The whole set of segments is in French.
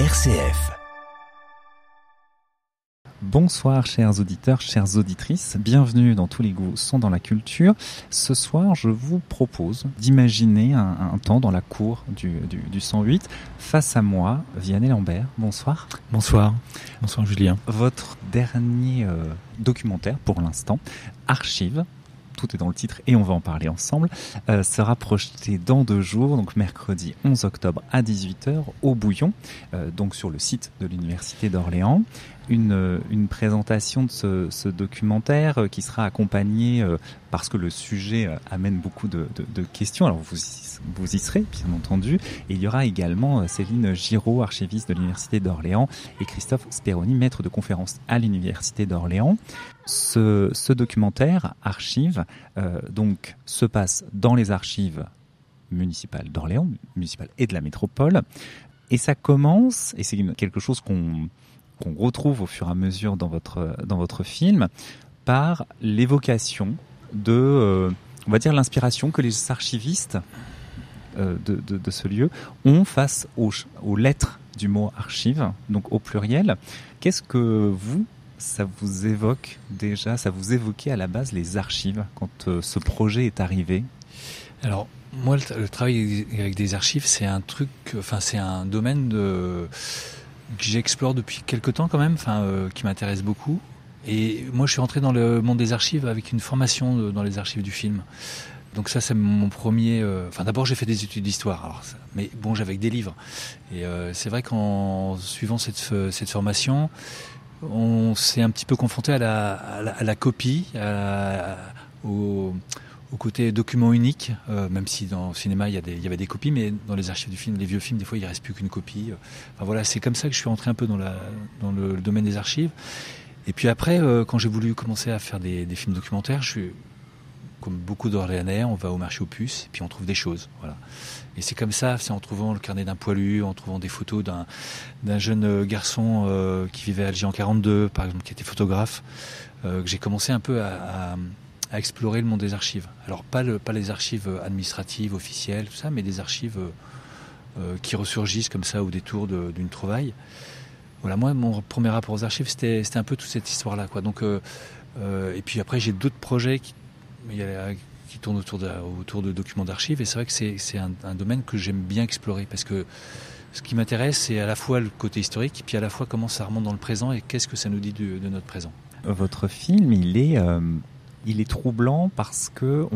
RCF. Bonsoir chers auditeurs, chères auditrices, bienvenue dans Tous les goûts sont dans la culture. Ce soir, je vous propose d'imaginer un, temps dans la cour du, du, 108. Face à moi, Vianney Lambert, bonsoir. Bonsoir, bonsoir Julien. Votre dernier euh, documentaire pour l'instant, Archive, tout est dans le titre et on va en parler ensemble, euh, sera projeté dans deux jours, donc mercredi 11 octobre à 18h au Bouillon, euh, donc sur le site de l'Université d'Orléans une, une présentation de ce, ce documentaire euh, qui sera accompagnée euh, parce que le sujet euh, amène beaucoup de, de, de questions. Alors vous, vous y serez, bien entendu. Et il y aura également Céline Giraud, archiviste de l'Université d'Orléans, et Christophe Speroni, maître de conférence à l'Université d'Orléans. Ce, documentaire, Archive, euh, donc, se passe dans les archives municipales d'Orléans, municipales et de la métropole. Et ça commence, et c'est quelque chose qu'on retrouve au fur et à mesure dans votre, dans votre film par l'évocation de, euh, on va dire, l'inspiration que les archivistes euh, de, de, de, ce lieu ont face aux, aux lettres du mot archive, donc au pluriel. Qu'est-ce que vous, ça vous évoque déjà, ça vous évoquait à la base les archives quand euh, ce projet est arrivé? Alors, moi, le, travail avec des archives, c'est un truc, enfin, c'est un domaine que j'explore depuis quelques temps quand même, enfin, euh, qui m'intéresse beaucoup. Et moi, je suis rentré dans le monde des archives avec une formation dans les archives du film. Donc ça, c'est mon premier. Euh, enfin, d'abord, j'ai fait des études d'histoire. mais bon, j'avais des livres. Et c'est vrai qu'en suivant cette, cette formation, on s'est un petit peu confronté à la, copie, au, côté document unique, euh, même si dans le cinéma il y, avait des copies, mais dans les archives du film, les vieux films, des fois il ne reste plus qu'une copie. Enfin, voilà, c'est comme ça que je suis rentré un peu dans, le, domaine des archives. Et puis après, euh, quand j'ai voulu commencer à faire des, des, films documentaires, je suis, comme beaucoup d'Orléanais, on va au marché aux puces et puis on trouve des choses. Voilà. Et c'est comme ça, c'est en trouvant le carnet d'un poilu, en trouvant des photos d'un jeune garçon euh, qui vivait à Alger en 42, par exemple, qui était photographe, euh, que j'ai commencé un peu à, explorer le monde des archives. Alors pas, le, pas les archives administratives, officielles, tout ça, mais des archives euh, qui ressurgissent comme ça au détour d'une trouvaille. Voilà, moi, mon premier rapport aux archives, c'était un peu toute cette histoire-là. Donc, euh, euh, et puis après, j'ai d'autres projets qui, qui tournent autour de, documents d'archives, et c'est vrai que c'est un, domaine que j'aime bien explorer, parce que ce qui m'intéresse, c'est à la fois le côté historique, puis à la fois comment ça remonte dans le présent, et qu'est-ce que ça nous dit de, notre présent. Votre film, il est est troublant parce que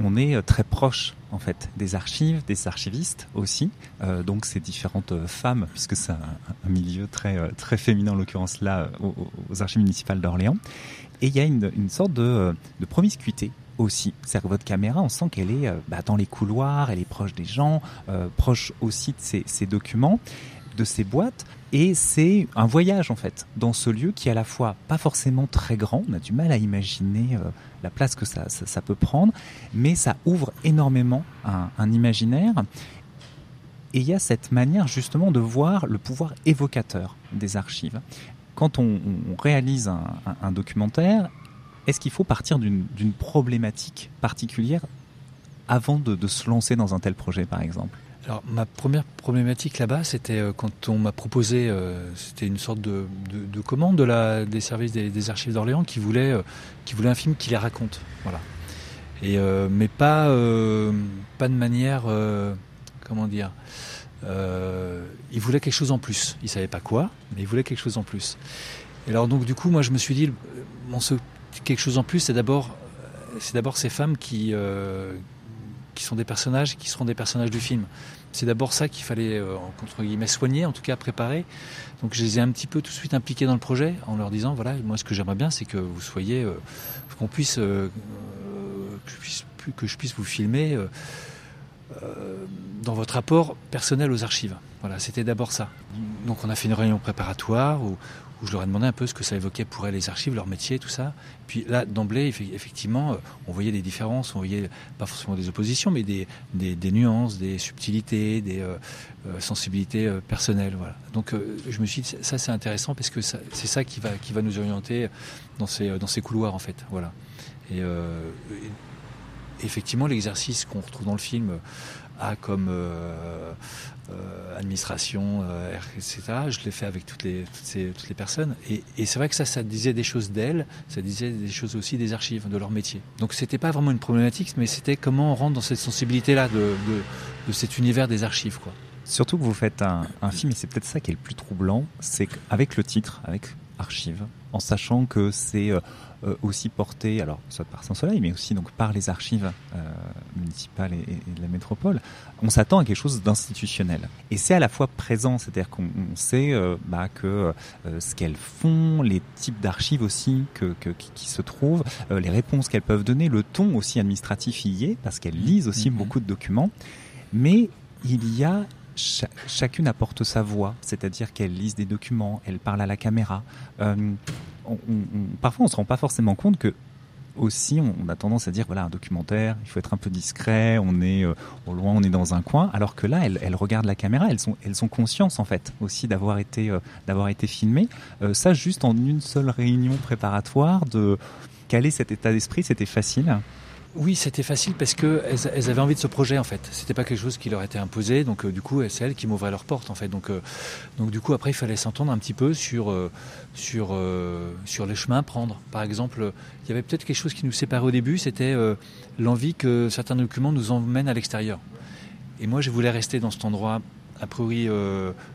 on, est très proche en fait des archives, des archivistes aussi. Euh, donc ces différentes femmes, puisque c'est un, milieu très féminin en l'occurrence là aux, archives municipales d'Orléans. Et il y a une, sorte de promiscuité aussi. C'est-à-dire que votre caméra, on sent qu'elle est bah, dans les couloirs, elle est proche des gens, euh, proche aussi de ces, ces documents, de ces boîtes. Et c'est un voyage en fait dans ce lieu qui est à la fois pas forcément très grand, on a du mal à imaginer euh, la place que ça, ça, ça, peut prendre, mais ça ouvre énormément un, un imaginaire. Et il y a cette manière justement de voir le pouvoir évocateur des archives. Quand on, on réalise un, un, un documentaire, est-ce qu'il faut partir d'une problématique particulière avant de, se lancer dans un tel projet par exemple? Alors ma première problématique là-bas, c'était euh, quand on m'a proposé, euh, c'était une sorte de, de, de, commande de la, des services des, archives d'Orléans qui voulait, euh, qui voulait un film qui les raconte, voilà. Et mais pas, pas de manière, comment dire, il voulait quelque chose en plus. Il savait pas quoi, mais il voulait quelque chose en plus. Et alors donc du coup, moi je me suis dit, ce quelque chose en plus, c'est d'abord, c'est d'abord ces femmes qui qui sont des personnages qui seront des personnages du film. C'est d'abord ça qu'il fallait, euh, entre guillemets, soigner, en tout cas préparer. Donc je les ai un petit peu tout de suite impliqués dans le projet en leur disant, voilà, moi ce que j'aimerais bien, c'est que vous soyez, euh, qu'on puisse, euh, que, je puisse, vous filmer euh, dans votre rapport personnel aux archives. Voilà, c'était d'abord ça. Donc on a fait une réunion préparatoire où, où je leur ai demandé un peu ce que ça évoquait pour elles les archives, leur métier, tout ça. Puis là, d'emblée, effectivement, on voyait des différences, on voyait pas forcément des oppositions, mais des, des, nuances, des subtilités, des euh, sensibilités euh, personnelles. Voilà. Donc euh, je me suis dit, ça c'est intéressant parce que c'est ça qui va, qui va nous orienter dans ces, dans ces couloirs, en fait. Voilà. Euh, et effectivement, l'exercice qu'on retrouve dans le film a comme euh, euh, administration, etc. Je l'ai fait avec toutes les, toutes, ces, toutes les personnes. Et, et c'est vrai que ça, ça disait des choses d'elles, ça disait des choses aussi des archives, de leur métier. Donc c'était pas vraiment une problématique, mais c'était comment on rentre dans cette sensibilité-là de, de, de, cet univers des archives. Quoi. Surtout que vous faites un, un film, et c'est peut-être ça qui est le plus troublant, c'est qu'avec le titre, avec Archives, en sachant que c'est euh, aussi porté, alors soit par Saint-Soleil, mais aussi donc par les archives euh, municipales et, et, de la métropole, on s'attend à quelque chose d'institutionnel. Et c'est à la fois présent, c'est-à-dire qu'on sait euh, bah, que euh, ce qu'elles font, les types d'archives aussi que, que, qui se trouvent, euh, les réponses qu'elles peuvent donner, le ton aussi administratif y est, parce qu'elles lisent aussi mmh. beaucoup de documents. Mais il y a Ch chacune apporte sa voix, c'est-à-dire qu'elle lise des documents, elle parle à la caméra. Euh, on, on, parfois, on se rend pas forcément compte que aussi, on a tendance à dire voilà un documentaire, il faut être un peu discret, on est euh, au loin, on est dans un coin, alors que là, elles, regardent la caméra, elles sont, elles ont conscience en fait aussi d'avoir été, euh, d'avoir été filmées. Euh, ça, juste en une seule réunion préparatoire, de caler cet état d'esprit, c'était facile. Oui, c'était facile parce que elles, avaient envie de ce projet en fait. C'était pas quelque chose qui leur était imposé, donc euh, du coup c'est elles qui m'ouvraient leurs portes en fait. Donc euh, donc du coup après il fallait s'entendre un petit peu sur euh, sur les chemins à prendre. Par exemple, il y avait peut-être quelque chose qui nous séparait au début, c'était l'envie que certains documents nous emmènent à l'extérieur. Et moi je voulais rester dans cet endroit a priori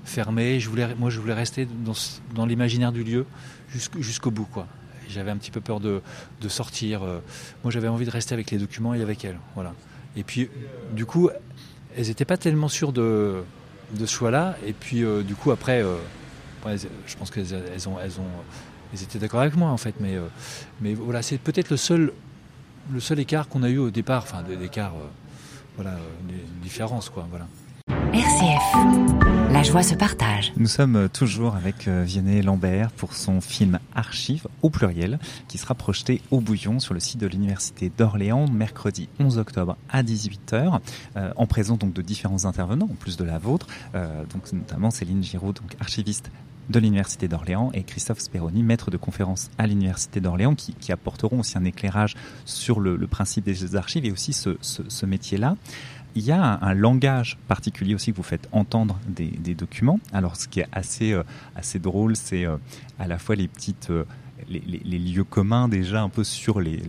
fermé. Je voulais moi je voulais rester dans dans l'imaginaire du lieu jusqu'au jusqu'au bout quoi j'avais un petit peu peur de, de sortir. Moi, j'avais envie de rester avec les documents et avec elles. Voilà. Et puis, du coup, elles n'étaient pas tellement sûres de, de ce choix-là. Et puis, euh, du coup, après, euh, je pense qu'elles elles ont, elles ont, elles étaient d'accord avec moi, en fait. Mais, euh, mais voilà, c'est peut-être le seul, le seul écart qu'on a eu au départ. Enfin, l'écart, voilà, les différences, quoi. Voilà. RCF. La joie se partage. Nous sommes toujours avec Vianney Lambert pour son film Archives au pluriel qui sera projeté au Bouillon sur le site de l'Université d'Orléans mercredi 11 octobre à 18h euh, en présence donc de différents intervenants en plus de la vôtre euh, donc notamment Céline Giraud donc archiviste de l'Université d'Orléans et Christophe Speroni, maître de conférence à l'Université d'Orléans, qui, qui, apporteront aussi un éclairage sur le, le principe des archives et aussi ce, ce, ce métier-là. Il y a un, langage particulier aussi que vous faites entendre des, documents. Alors, ce qui est assez, euh, assez drôle, c'est euh, à la fois les petites euh, les, lieux communs déjà un peu sur les,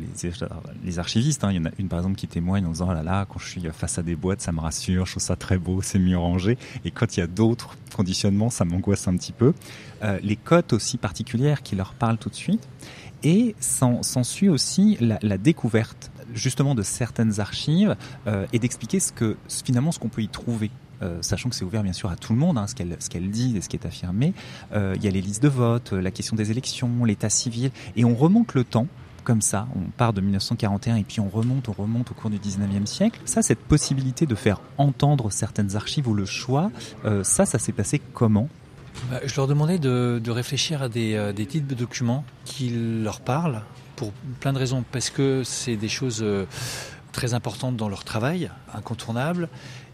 les, archivistes. Hein. Il y en a une par exemple qui témoigne en disant oh là là, quand je suis face à des boîtes, ça me rassure, je trouve ça très beau, c'est mieux rangé. Et quand il y a d'autres conditionnements, ça m'angoisse un petit peu. Les cotes aussi particulières qui leur parlent tout de suite. Et s'ensuit aussi la, la découverte justement de certaines archives euh, et d'expliquer ce que finalement ce qu'on peut y trouver euh, sachant que c'est ouvert bien sûr à tout le monde, hein, ce qu'elle ce qu'elle dit et ce qui est affirmé. Euh, il y a les listes de vote, la question des élections, l'état civil, et on remonte le temps comme ça, on part de 1941 et puis on remonte, on remonte au cours du 19e siècle. Ça, cette possibilité de faire entendre certaines archives ou le choix, euh, ça, ça s'est passé comment? Je leur demandais de, réfléchir à des, euh, des titres de documents qui leur parlent pour plein de raisons, parce que c'est des choses euh, très importantes dans leur travail, incontournables,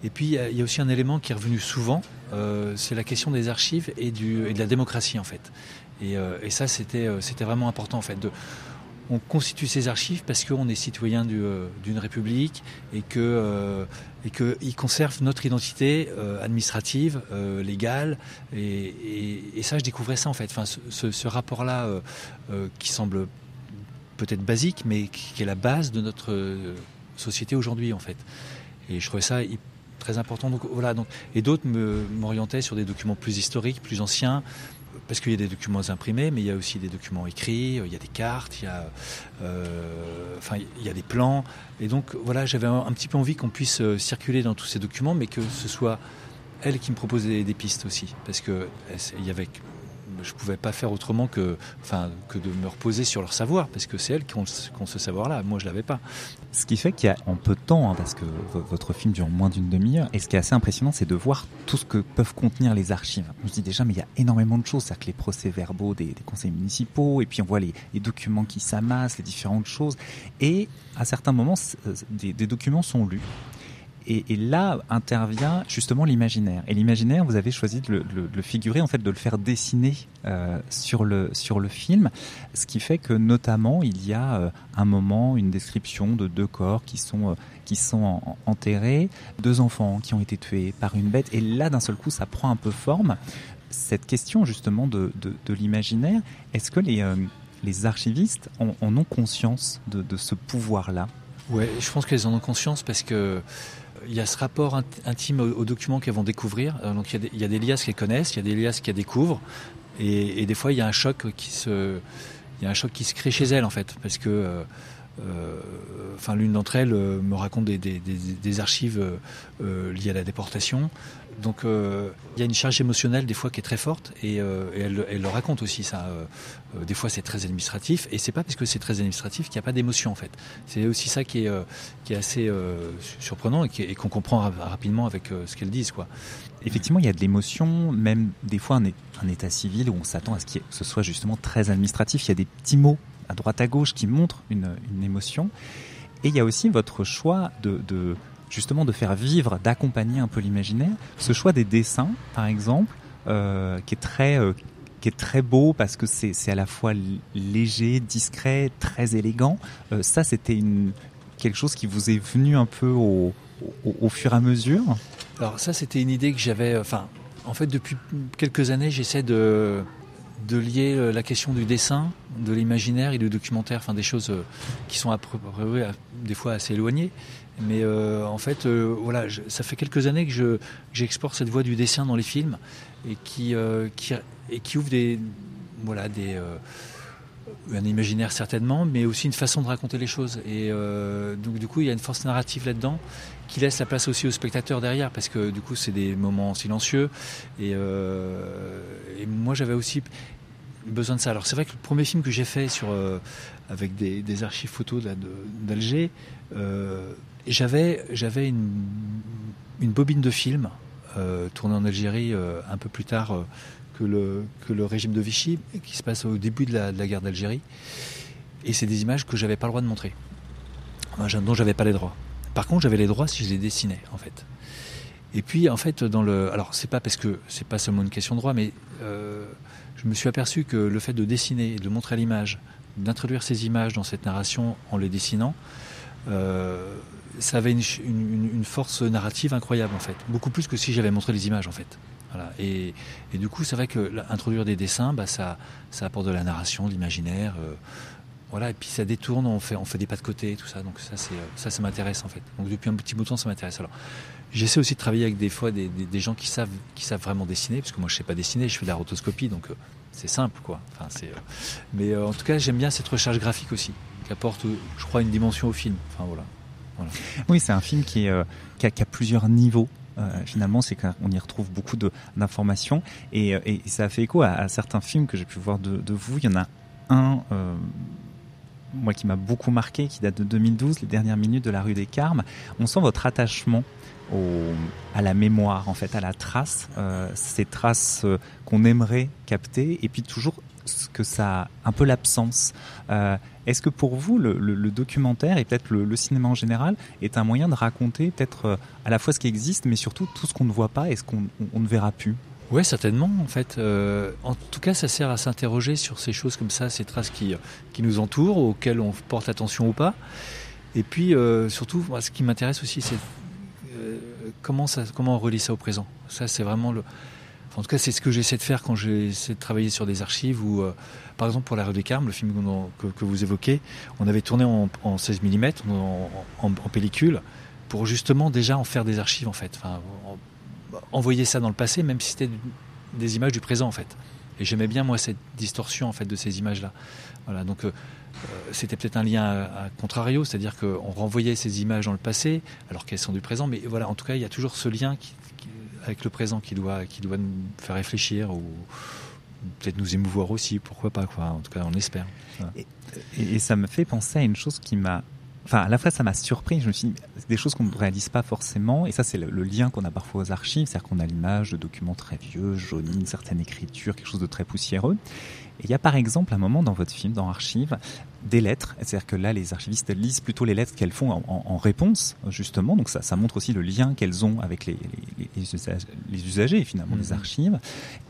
et puis il y a aussi un élément qui est revenu souvent, euh, c'est la question des archives et, de la démocratie en fait. Et, ça c'était vraiment important en fait. On constitue ces archives parce qu'on est citoyen d'une du, république et que euh, et qu'ils conservent notre identité euh, administrative, euh, légale. Et, ça, je découvrais ça en fait. Enfin, ce, ce rapport-là qui semble peut-être basique, mais qui est la base de notre société aujourd'hui en fait. Et je trouvais ça très important. Donc, voilà, donc, et d'autres m'orientaient sur des documents plus historiques, plus anciens, parce qu'il y a des documents imprimés, mais il y a aussi des documents écrits, il y a des cartes, il y a, euh, enfin, il y a des plans. Et donc, voilà, j'avais un, petit peu envie qu'on puisse circuler dans tous ces documents, mais que ce soit elle qui me propose des, des pistes aussi, parce que il y avait je pouvais pas faire autrement que, enfin, que de me reposer sur leur savoir, parce que c'est elles qui ont, ce savoir-là. Moi, je l'avais pas. Ce qui fait qu'il y a en peu de temps, hein, parce que votre film dure moins d'une demi-heure, et ce qui est assez impressionnant, c'est de voir tout ce que peuvent contenir les archives. On se dit déjà, mais il y a énormément de choses, c'est-à-dire que les procès-verbaux des, conseils municipaux, et puis on voit les, documents qui s'amassent, les différentes choses, et à certains moments, des, des documents sont lus et, là intervient justement l'imaginaire. Et l'imaginaire, vous avez choisi de le, figurer, en fait, de le faire dessiner euh, sur le sur le film, ce qui fait que notamment il y a euh, un moment, une description de deux corps qui sont euh, qui sont enterrés, deux enfants qui ont été tués par une bête, et là d'un seul coup, ça prend un peu forme. Cette question justement de, de, l'imaginaire, est-ce que les les archivistes en, ont conscience de, de ce pouvoir-là? Ouais, je pense qu'elles en ont conscience parce que il y a ce rapport intime aux, documents qu'elles vont découvrir. Euh, donc il y, a des, liasses qu'elles connaissent, il y a des liasses qu'elles découvrent, et, des fois il y a un choc qui se, il y a un choc qui se crée chez elles en fait, parce que euh, euh, enfin, l'une d'entre elles euh, me raconte des, archives euh, liées à la déportation. Donc, il y a une charge émotionnelle des fois qui est très forte, et, et elle, elle, le raconte aussi ça. des fois, c'est très administratif, et c'est pas parce que c'est très administratif qu'il n'y a pas d'émotion en fait. C'est aussi ça qui est, qui est assez surprenant et qu'on comprend rapidement avec ce qu'elles disent, quoi. Effectivement, il y a de l'émotion, même des fois un, état civil où on s'attend à ce que ce soit justement très administratif. Il y a des petits mots à droite à gauche qui montre une, émotion. Et il y a aussi votre choix de, justement de faire vivre, d'accompagner un peu l'imaginaire. Ce choix des dessins, par exemple, euh, qui est très euh, qui est très beau parce que c'est à la fois léger, discret, très élégant. Euh, ça, c'était quelque chose qui vous est venu un peu au, au fur et à mesure. Alors ça, c'était une idée que j'avais. Enfin, en fait, depuis quelques années, j'essaie de de lier euh, la question du dessin, de l'imaginaire et du documentaire, enfin des choses euh, qui sont à des fois assez éloignées. Mais euh, en fait, voilà, ça fait quelques années que je j'exporte cette voie du dessin dans les films et qui, qui et qui ouvre des voilà des un imaginaire certainement, mais aussi une façon de raconter les choses. Et euh, donc du coup, il y a une force narrative là-dedans qui laisse la place aussi au spectateur derrière, parce que du coup, c'est des moments silencieux. Et, euh, et moi, j'avais aussi besoin de ça. Alors c'est vrai que le premier film que j'ai fait sur euh, avec des, archives photos d'Alger, j'avais j'avais une, une, bobine de film tournée en Algérie un peu plus tard que le, que le régime de Vichy, qui se passe au début de la, guerre d'Algérie. Et c'est des images que j'avais pas le droit de montrer, dont j'avais pas les droits. Par contre, j'avais les droits si je les dessinais, en fait. Et puis, en fait, dans le, alors c'est pas parce que c'est pas seulement une question de droit, mais euh, je me suis aperçu que le fait de dessiner, de montrer l'image, d'introduire ces images dans cette narration en les dessinant, euh, ça avait une, force narrative incroyable en fait, beaucoup plus que si j'avais montré les images en fait. Et, du coup, c'est vrai que introduire des dessins, bah, ça, ça apporte de la narration, de l'imaginaire. Euh, voilà, et puis ça détourne, on fait, des pas de côté, tout ça. Donc euh, ça, ça m'intéresse en fait. Donc depuis un petit bout de temps, ça m'intéresse. Alors, j'essaie aussi de travailler avec des fois des, gens qui savent, qui savent vraiment dessiner, parce que moi, je sais pas dessiner, je fais de la rotoscopie, donc euh, c'est simple, quoi. Enfin, c'est, mais en tout cas, j'aime bien cette recherche graphique aussi, qui apporte, je crois, une dimension au film. Enfin voilà. Oui, c'est un film qui, qui, a, plusieurs niveaux. Euh, finalement, c'est qu'on y retrouve beaucoup d'informations. Et, euh, et, ça a fait écho à, certains films que j'ai pu voir de, vous. Il y en a un, euh, moi, qui m'a beaucoup marqué, qui date de 2012, Les dernières minutes de la rue des Carmes. On sent votre attachement à la mémoire, en fait, à la trace, euh, ces traces qu'on aimerait capter, et puis toujours ce que ça, un peu l'absence. Euh, est-ce que pour vous, le, documentaire et peut-être le, cinéma en général est un moyen de raconter peut-être euh, à la fois ce qui existe, mais surtout tout ce qu'on ne voit pas et ce qu'on ne verra plus? Oui, certainement. En fait, euh, en tout cas, ça sert à s'interroger sur ces choses comme ça, ces traces qui, qui nous entourent, auxquelles on porte attention ou pas. Et puis, euh, surtout, ce qui m'intéresse aussi, c'est comment, on relie ça au présent? Ça, c'est vraiment le, en tout cas, c'est ce que j'essaie de faire quand j'essaie de travailler sur des archives ou, euh, par exemple, pour La Rue des Carmes, le film que, vous évoquez, on avait tourné en, 16 mm, en, pellicule, pour justement déjà en faire des archives, en fait. Envoyer ça dans le passé, même si c'était des images du présent, en fait. Et j'aimais bien, moi, cette distorsion, en fait, de ces images-là. Euh, c'était peut-être un lien à, contrario, c'est-à-dire qu'on renvoyait ces images dans le passé, alors qu'elles sont du présent, mais voilà, en tout cas, il y a toujours ce lien avec le présent qui doit, qui doit nous faire réfléchir ou peut-être nous émouvoir aussi, pourquoi pas, quoi. En tout cas, on espère. Et, ça me fait penser à une chose qui m'a enfin à la fois ça m'a surpris je me suis dit des choses qu'on ne réalise pas forcément et ça c'est le, lien qu'on a parfois aux archives c'est-à-dire qu'on a l'image de documents très vieux jaunis une certaine écriture quelque chose de très poussiéreux Et il y a par exemple un moment dans votre film, dans Archive, des lettres. C'est-à-dire que là, les archivistes lisent plutôt les lettres qu'elles font en, réponse, justement. Donc ça, ça montre aussi le lien qu'elles ont avec les, les, usagers, finalement, des mhm. archives.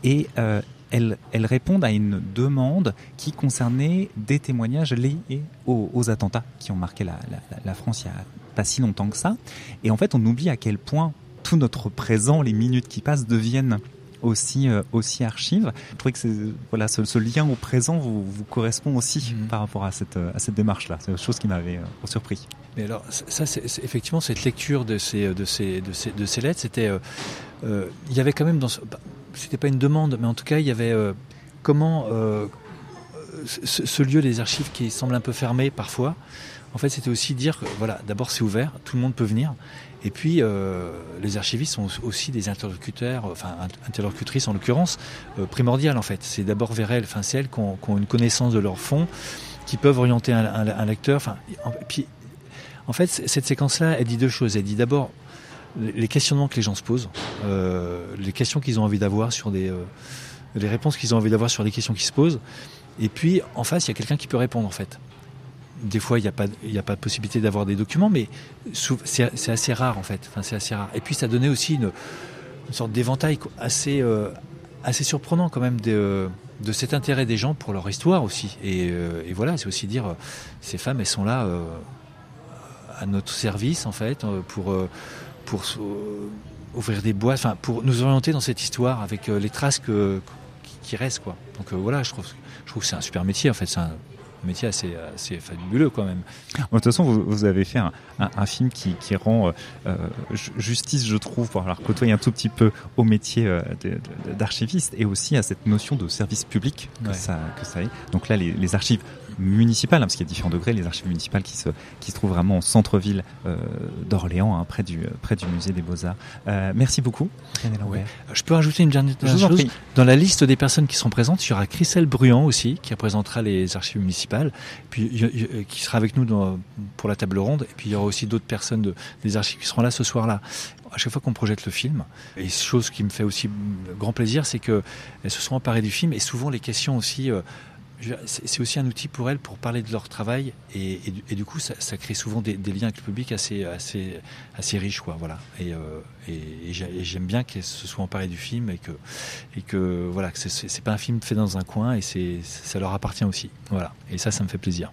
Et euh, elles, elles, répondent à une demande qui concernait des témoignages liés aux, attentats qui ont marqué la, la, France il n'y a pas si longtemps que ça. Et en fait, on oublie à quel point tout notre présent, les minutes qui passent, deviennent aussi euh, aussi archive. Je trouvais que voilà ce, lien au présent vous, vous correspond aussi mhm. par rapport à cette à cette démarche là. C'est une chose qui m'avait euh, surpris. Mais alors ça c'est effectivement cette lecture de ces de ces de ces, de ces lettres c'était euh, il y avait quand même dans ce, bah, c'était pas une demande mais en tout cas il y avait comment ce, ce, lieu des archives qui semble un peu fermé parfois en fait, c'était aussi dire que, voilà, d'abord c'est ouvert, tout le monde peut venir. Et puis, euh, les archivistes sont aussi des interlocuteurs, enfin interlocutrices en l'occurrence, euh, primordiales en fait. C'est d'abord vers elles, enfin c'est elles qui ont, une connaissance de leur fond, qui peuvent orienter un, lecteur. Enfin, en, fait, cette séquence-là, elle dit deux choses. Elle dit d'abord les questionnements que les gens se posent, euh, les questions qu'ils ont envie d'avoir sur des, les réponses qu'ils ont envie d'avoir sur des questions qui se posent. Et puis, en face, il y a quelqu'un qui peut répondre en fait des fois, il n'y a, pas, de possibilité d'avoir des documents, mais c'est assez rare en fait. Enfin, c'est assez rare. Et puis, ça donnait aussi une, sorte d'éventail assez, euh, assez surprenant quand même de, de, cet intérêt des gens pour leur histoire aussi. Et, euh, voilà, c'est aussi dire, ces femmes, elles sont là euh, à notre service en fait, pour, pour ouvrir des boîtes, enfin, pour nous orienter dans cette histoire avec les traces qui restent. Quoi. Donc voilà, je trouve, je trouve que c'est un super métier en fait. Métier assez, assez fabuleux quand même. de toute façon, vous, vous avez fait un, un, film qui, qui rend euh, euh, justice, je trouve, pour alors côtoyer un tout petit peu au métier euh, d'archiviste et aussi à cette notion de service public que, ça, que ça est. Donc là, les, les archives municipales, hein, parce qu'il y a différents degrés, les archives municipales qui se, qui se trouvent vraiment au centre-ville euh, d'Orléans, hein, près, du, près du musée des Beaux-Arts. Euh, merci beaucoup. Je peux rajouter une dernière chose. Dans la liste des personnes qui seront présentes, il y aura Christelle Bruand aussi, qui représentera les archives municipales, puis qui sera avec nous dans, pour la table ronde. Et puis il y aura aussi d'autres personnes de, des archives qui seront là ce soir-là à chaque fois qu'on projette le film. Et chose qui me fait aussi grand plaisir, c'est qu'elles se sont emparées du film et souvent les questions aussi euh, c'est aussi un outil pour elles pour parler de leur travail et, du coup ça, crée souvent des, liens avec le public assez assez assez riches quoi voilà. Et, euh, j'aime bien qu'elles se soient emparées du film et que et que voilà c'est pas un film fait dans un coin et c'est ça leur appartient aussi voilà. Et ça ça me fait plaisir.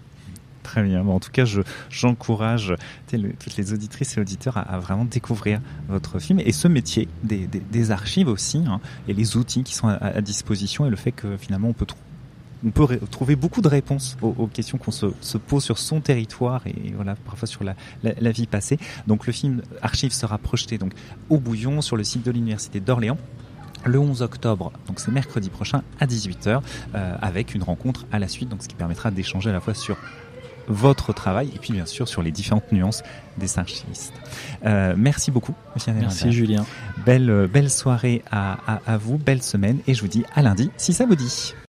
Très bien. en tout cas, j'encourage toutes les auditrices et auditeurs à, vraiment découvrir votre film et ce métier des, archives aussi hein, et les outils qui sont à, à, disposition et le fait que finalement on peut trouver on peut trouver beaucoup de réponses aux, questions qu'on se, pose sur son territoire et voilà parfois sur la, vie passée. Donc le film Archive sera projeté donc au Bouillon sur le site de l'université d'Orléans le 11 octobre, donc c'est mercredi prochain à 18h, euh, avec une rencontre à la suite, donc ce qui permettra d'échanger à la fois sur votre travail et puis bien sûr sur les différentes nuances des archivistes. Euh, merci beaucoup, Merci Julien. Belle, belle soirée à, à vous, belle semaine et je vous dis à lundi si ça vous dit.